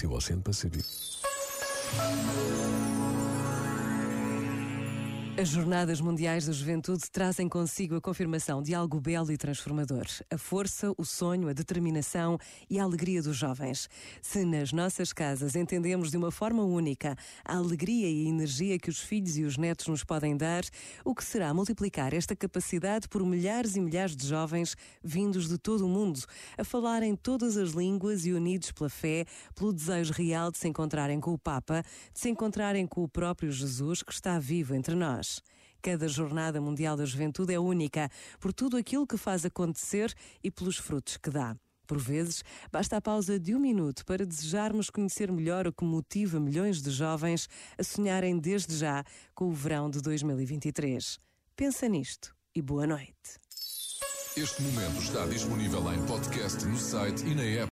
till Ocean Pacific. As Jornadas Mundiais da Juventude trazem consigo a confirmação de algo belo e transformador: a força, o sonho, a determinação e a alegria dos jovens. Se nas nossas casas entendemos de uma forma única a alegria e a energia que os filhos e os netos nos podem dar, o que será multiplicar esta capacidade por milhares e milhares de jovens vindos de todo o mundo, a falarem todas as línguas e unidos pela fé, pelo desejo real de se encontrarem com o Papa, de se encontrarem com o próprio Jesus que está vivo entre nós. Cada Jornada Mundial da Juventude é única por tudo aquilo que faz acontecer e pelos frutos que dá. Por vezes, basta a pausa de um minuto para desejarmos conhecer melhor o que motiva milhões de jovens a sonharem desde já com o verão de 2023. Pensa nisto e boa noite. Este momento está disponível em podcast no site e na app.